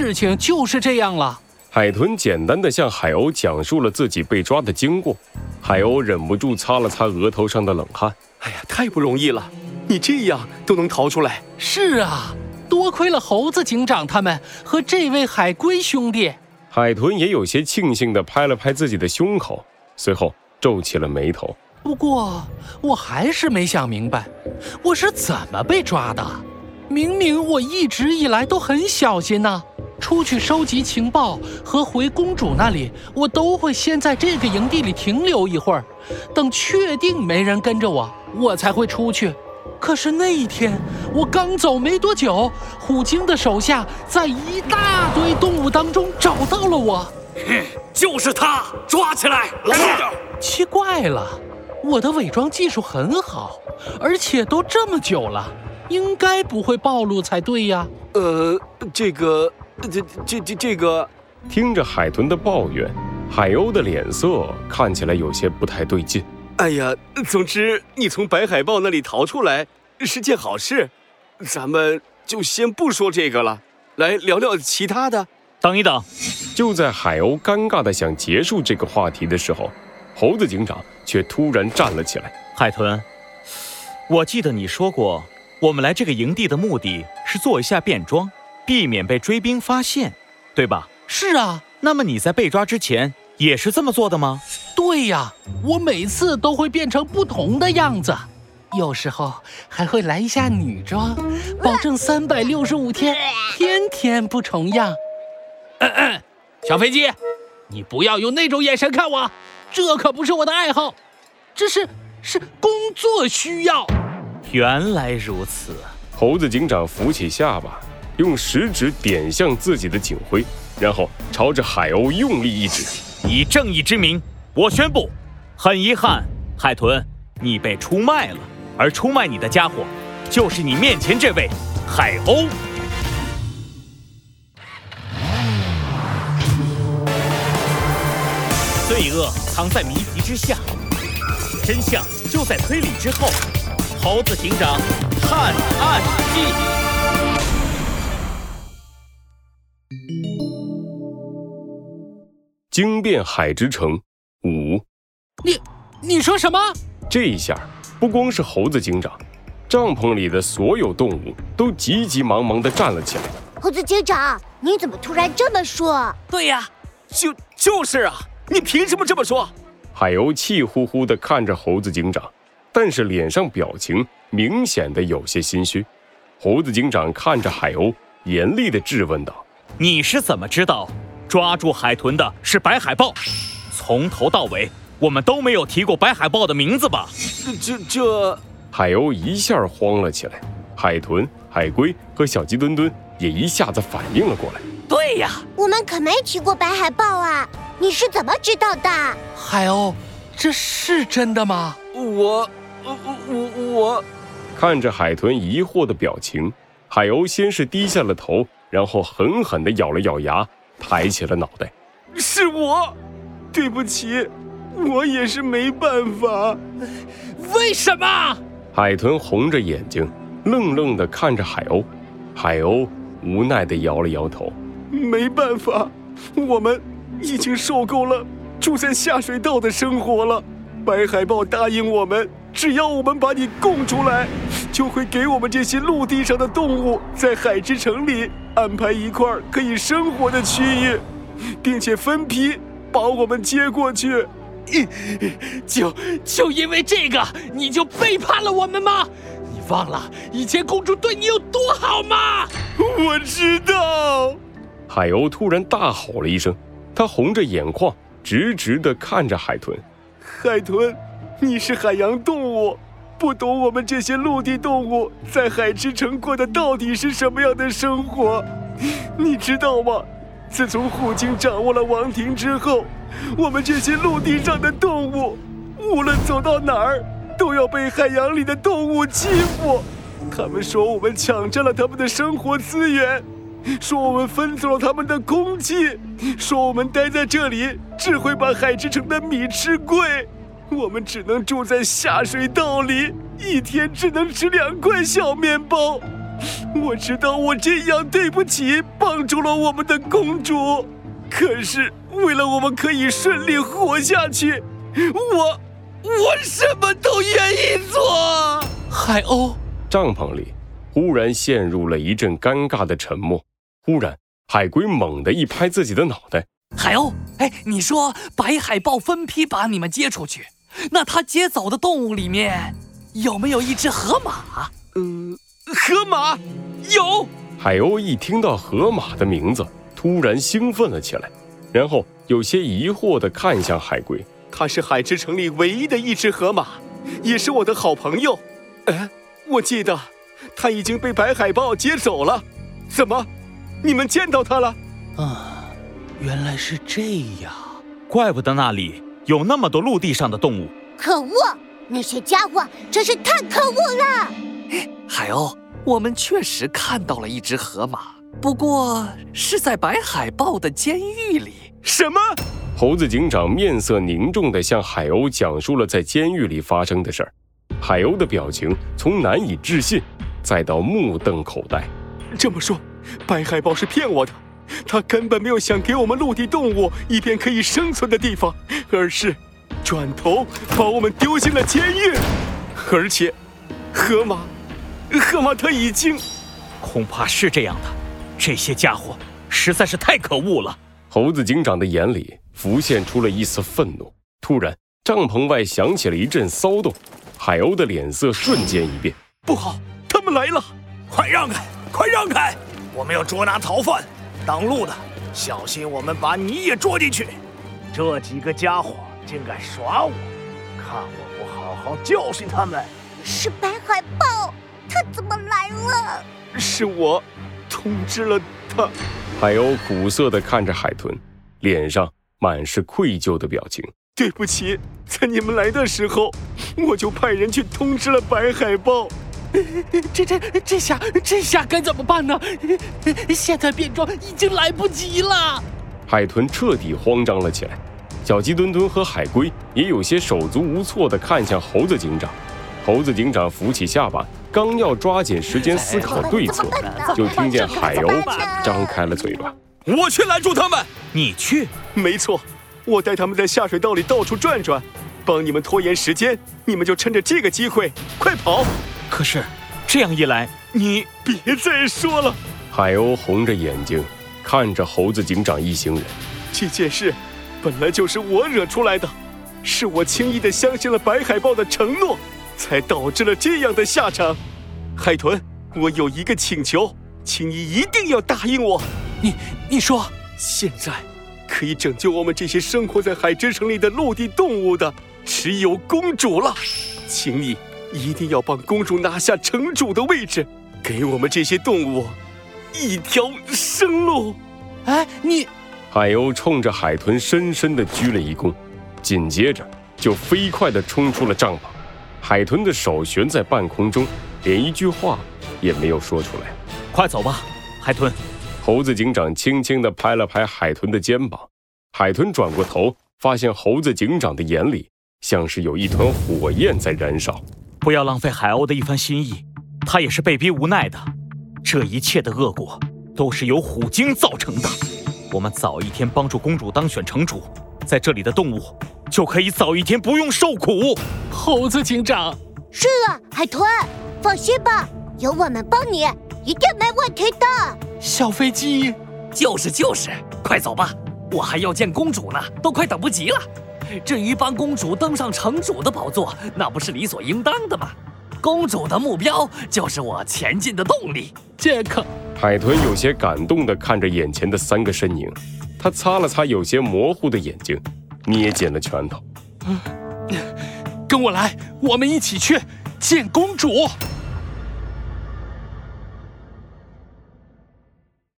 事情就是这样了。海豚简单的向海鸥讲述了自己被抓的经过，海鸥忍不住擦了擦额头上的冷汗。哎呀，太不容易了，你这样都能逃出来。是啊，多亏了猴子警长他们和这位海龟兄弟。海豚也有些庆幸地拍了拍自己的胸口，随后皱起了眉头。不过，我还是没想明白，我是怎么被抓的。明明我一直以来都很小心呢。出去收集情报和回公主那里，我都会先在这个营地里停留一会儿，等确定没人跟着我，我才会出去。可是那一天，我刚走没多久，虎鲸的手下在一大堆动物当中找到了我。哼，就是他，抓起来！奇怪了，我的伪装技术很好，而且都这么久了，应该不会暴露才对呀。呃，这个。这这这这个，听着海豚的抱怨，海鸥的脸色看起来有些不太对劲。哎呀，总之你从白海豹那里逃出来是件好事，咱们就先不说这个了，来聊聊其他的。等一等，就在海鸥尴尬的想结束这个话题的时候，猴子警长却突然站了起来。海豚，我记得你说过，我们来这个营地的目的是做一下变装。避免被追兵发现，对吧？是啊。那么你在被抓之前也是这么做的吗？对呀，我每次都会变成不同的样子，有时候还会来一下女装，保证三百六十五天天天不重样。嗯嗯，小飞机，你不要用那种眼神看我，这可不是我的爱好，这是是工作需要。原来如此，猴子警长扶起下巴。用食指点向自己的警徽，然后朝着海鸥用力一指，以正义之名，我宣布，很遗憾，海豚，你被出卖了，而出卖你的家伙，就是你面前这位海鸥。罪恶藏在谜题之下，真相就在推理之后。猴子警长探案记。惊变海之城五，你你说什么？这一下不光是猴子警长，帐篷里的所有动物都急急忙忙地站了起来。猴子警长，你怎么突然这么说？对呀，就就是啊，你凭什么这么说？海鸥气呼呼地看着猴子警长，但是脸上表情明显的有些心虚。猴子警长看着海鸥，严厉地质问道：“你是怎么知道？”抓住海豚的是白海豹，从头到尾我们都没有提过白海豹的名字吧？这这，海鸥一下慌了起来，海豚、海龟和小鸡墩墩也一下子反应了过来。对呀，我们可没提过白海豹啊！你是怎么知道的？海鸥，这是真的吗？我，我我我，看着海豚疑惑的表情，海鸥先是低下了头，然后狠狠地咬了咬牙。抬起了脑袋，是我，对不起，我也是没办法。为什么？海豚红着眼睛，愣愣地看着海鸥。海鸥无奈地摇了摇头，没办法，我们已经受够了住在下水道的生活了。白海豹答应我们，只要我们把你供出来，就会给我们这些陆地上的动物在海之城里安排一块可以生活的区域，并且分批把我们接过去。就就因为这个，你就背叛了我们吗？你忘了以前公主对你有多好吗？我知道。海鸥突然大吼了一声，它红着眼眶，直直地看着海豚。海豚，你是海洋动物，不懂我们这些陆地动物在海之城过的到底是什么样的生活，你知道吗？自从虎鲸掌握了王庭之后，我们这些陆地上的动物，无论走到哪儿，都要被海洋里的动物欺负。他们说我们抢占了他们的生活资源，说我们分走了他们的空气，说我们待在这里只会把海之城的米吃贵。我们只能住在下水道里，一天只能吃两块小面包。我知道我这样对不起帮助了我们的公主，可是为了我们可以顺利活下去，我我什么都愿意做。海鸥，帐篷里忽然陷入了一阵尴尬的沉默。忽然，海龟猛地一拍自己的脑袋：“海鸥，哎，你说白海豹分批把你们接出去，那他接走的动物里面有没有一只河马？嗯，河马有。”海鸥一听到河马的名字，突然兴奋了起来，然后有些疑惑地看向海龟：“它是海之城里唯一的一只河马，也是我的好朋友。”哎，我记得它已经被白海豹接走了。怎么，你们见到它了？啊，原来是这样，怪不得那里有那么多陆地上的动物。可恶，那些家伙真是太可恶了！海鸥，我们确实看到了一只河马，不过是在白海豹的监狱里。什么？猴子警长面色凝重地向海鸥讲述了在监狱里发生的事儿。海鸥的表情从难以置信，再到目瞪口呆。这么说，白海豹是骗我的，他根本没有想给我们陆地动物一片可以生存的地方，而是转头把我们丢进了监狱。而且，河马，河马他已经……恐怕是这样的。这些家伙实在是太可恶了。猴子警长的眼里浮现出了一丝愤怒。突然，帐篷外响起了一阵骚动。海鸥的脸色瞬间一变，不好，他们来了！快让开，快让开！我们要捉拿逃犯，挡路的小心我们把你也捉进去！这几个家伙竟敢耍我，看我不好好教训他们！是白海豹，他怎么来了？是我通知了他。海鸥苦涩地看着海豚，脸上满是愧疚的表情。对不起，在你们来的时候，我就派人去通知了白海豹。这这这下这下该怎么办呢？现在变装已经来不及了。海豚彻底慌张了起来，小鸡墩墩和海龟也有些手足无措地看向猴子警长。猴子警长扶起下巴，刚要抓紧时间思考对策，就听见海鸥张开了嘴巴：“我去拦住他们，你去？没错。”我带他们在下水道里到处转转，帮你们拖延时间，你们就趁着这个机会快跑。可是这样一来，你别再说了。海鸥红着眼睛看着猴子警长一行人。这件事本来就是我惹出来的，是我轻易的相信了白海豹的承诺，才导致了这样的下场。海豚，我有一个请求，请你一定要答应我。你你说现在。可以拯救我们这些生活在海之城里的陆地动物的，只有公主了。请你一定要帮公主拿下城主的位置，给我们这些动物一条生路。哎，你！海鸥冲着海豚深深的鞠了一躬，紧接着就飞快地冲出了帐篷。海豚的手悬在半空中，连一句话也没有说出来。快走吧，海豚。猴子警长轻轻地拍了拍海豚的肩膀，海豚转过头，发现猴子警长的眼里像是有一团火焰在燃烧。不要浪费海鸥的一番心意，他也是被逼无奈的。这一切的恶果都是由虎鲸造成的。我们早一天帮助公主当选城主，在这里的动物就可以早一天不用受苦。猴子警长，是啊，海豚，放心吧，有我们帮你，一定没问题的。小飞机，就是就是，快走吧，我还要见公主呢，都快等不及了。至于帮公主登上城主的宝座，那不是理所应当的吗？公主的目标就是我前进的动力。杰克，海豚有些感动地看着眼前的三个身影，他擦了擦有些模糊的眼睛，捏紧了拳头。跟我来，我们一起去见公主。